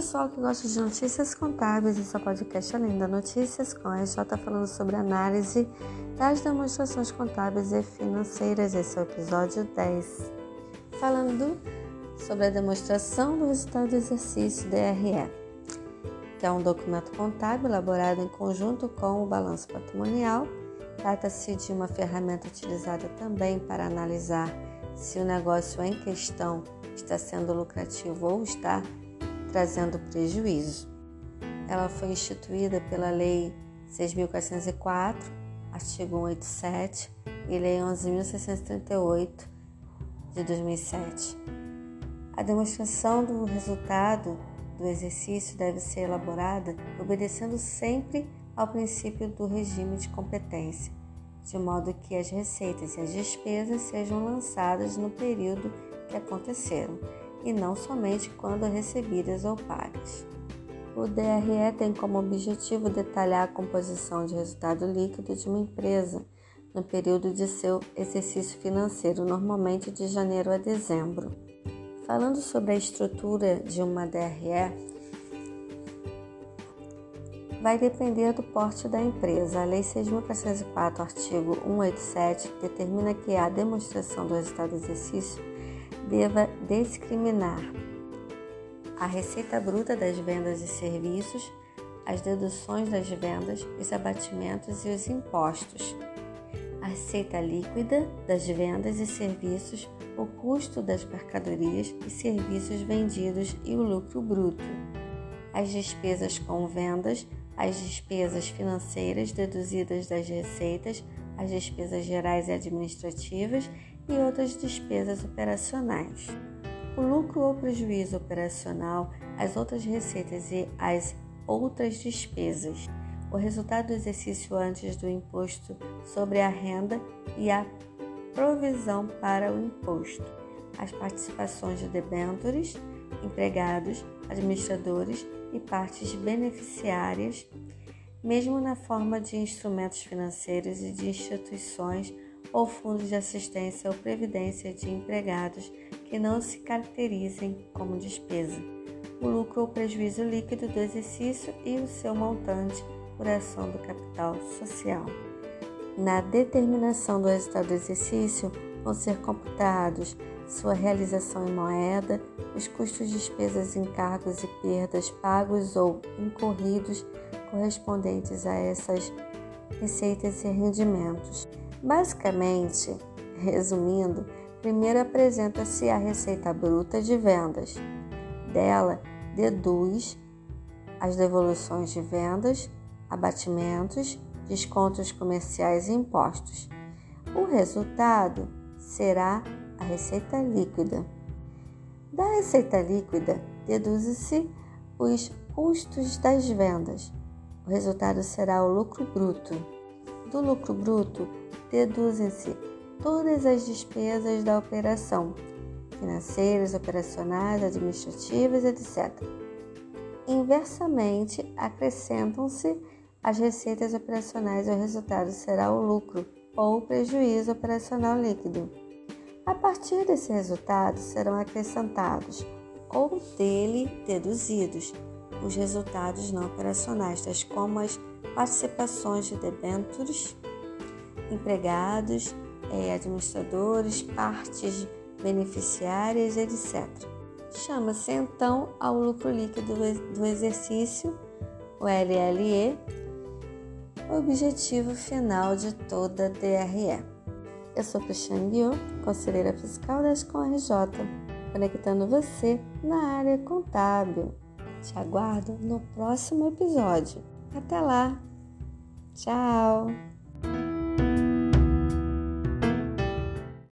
pessoal que gosta de notícias contábeis, esse é o podcast Além da Notícias, com a RJ falando sobre análise das demonstrações contábeis e financeiras. Esse é o episódio 10. Falando sobre a demonstração do resultado do exercício DRE, que é um documento contábil elaborado em conjunto com o balanço patrimonial. Trata-se de uma ferramenta utilizada também para analisar se o negócio em questão está sendo lucrativo ou está trazendo prejuízo. Ela foi instituída pela Lei 6.404, artigo 187, e Lei 11.638 de 2007. A demonstração do resultado do exercício deve ser elaborada obedecendo sempre ao princípio do regime de competência, de modo que as receitas e as despesas sejam lançadas no período que aconteceram e não somente quando recebidas ou pagas. O DRE tem como objetivo detalhar a composição de resultado líquido de uma empresa no período de seu exercício financeiro, normalmente de janeiro a dezembro. Falando sobre a estrutura de uma DRE, vai depender do porte da empresa. A Lei 6.404, artigo 187, determina que a demonstração do resultado do exercício deva discriminar a receita bruta das vendas e serviços, as deduções das vendas, os abatimentos e os impostos, a receita líquida das vendas e serviços, o custo das mercadorias e serviços vendidos e o lucro bruto, as despesas com vendas, as despesas financeiras deduzidas das receitas, as despesas gerais e administrativas e outras despesas operacionais. O lucro ou prejuízo operacional, as outras receitas e as outras despesas. O resultado do exercício antes do imposto sobre a renda e a provisão para o imposto. As participações de debentures, empregados, administradores e partes beneficiárias, mesmo na forma de instrumentos financeiros e de instituições ou fundos de assistência ou previdência de empregados que não se caracterizem como despesa, o lucro ou prejuízo líquido do exercício e o seu montante por ação do capital social. Na determinação do resultado do exercício vão ser computados sua realização em moeda, os custos, despesas, encargos e perdas pagos ou incorridos correspondentes a essas receitas e rendimentos Basicamente, resumindo, primeiro apresenta-se a receita bruta de vendas. Dela, deduz as devoluções de vendas, abatimentos, descontos comerciais e impostos. O resultado será a receita líquida. Da receita líquida, deduz-se os custos das vendas. O resultado será o lucro bruto. Do lucro bruto, deduzem-se todas as despesas da operação, financeiras, operacionais, administrativas, etc. Inversamente, acrescentam-se as receitas operacionais e o resultado será o lucro ou prejuízo operacional líquido. A partir desse resultado serão acrescentados ou dele deduzidos os resultados não operacionais, tais como as participações de debêntures empregados, é, administradores, partes beneficiárias, etc. Chama-se então ao lucro líquido do exercício, o LLE, objetivo final de toda DRE. Eu sou Cristiane Guiot, conselheira fiscal da Escola RJ, conectando você na área contábil. Te aguardo no próximo episódio. Até lá! Tchau!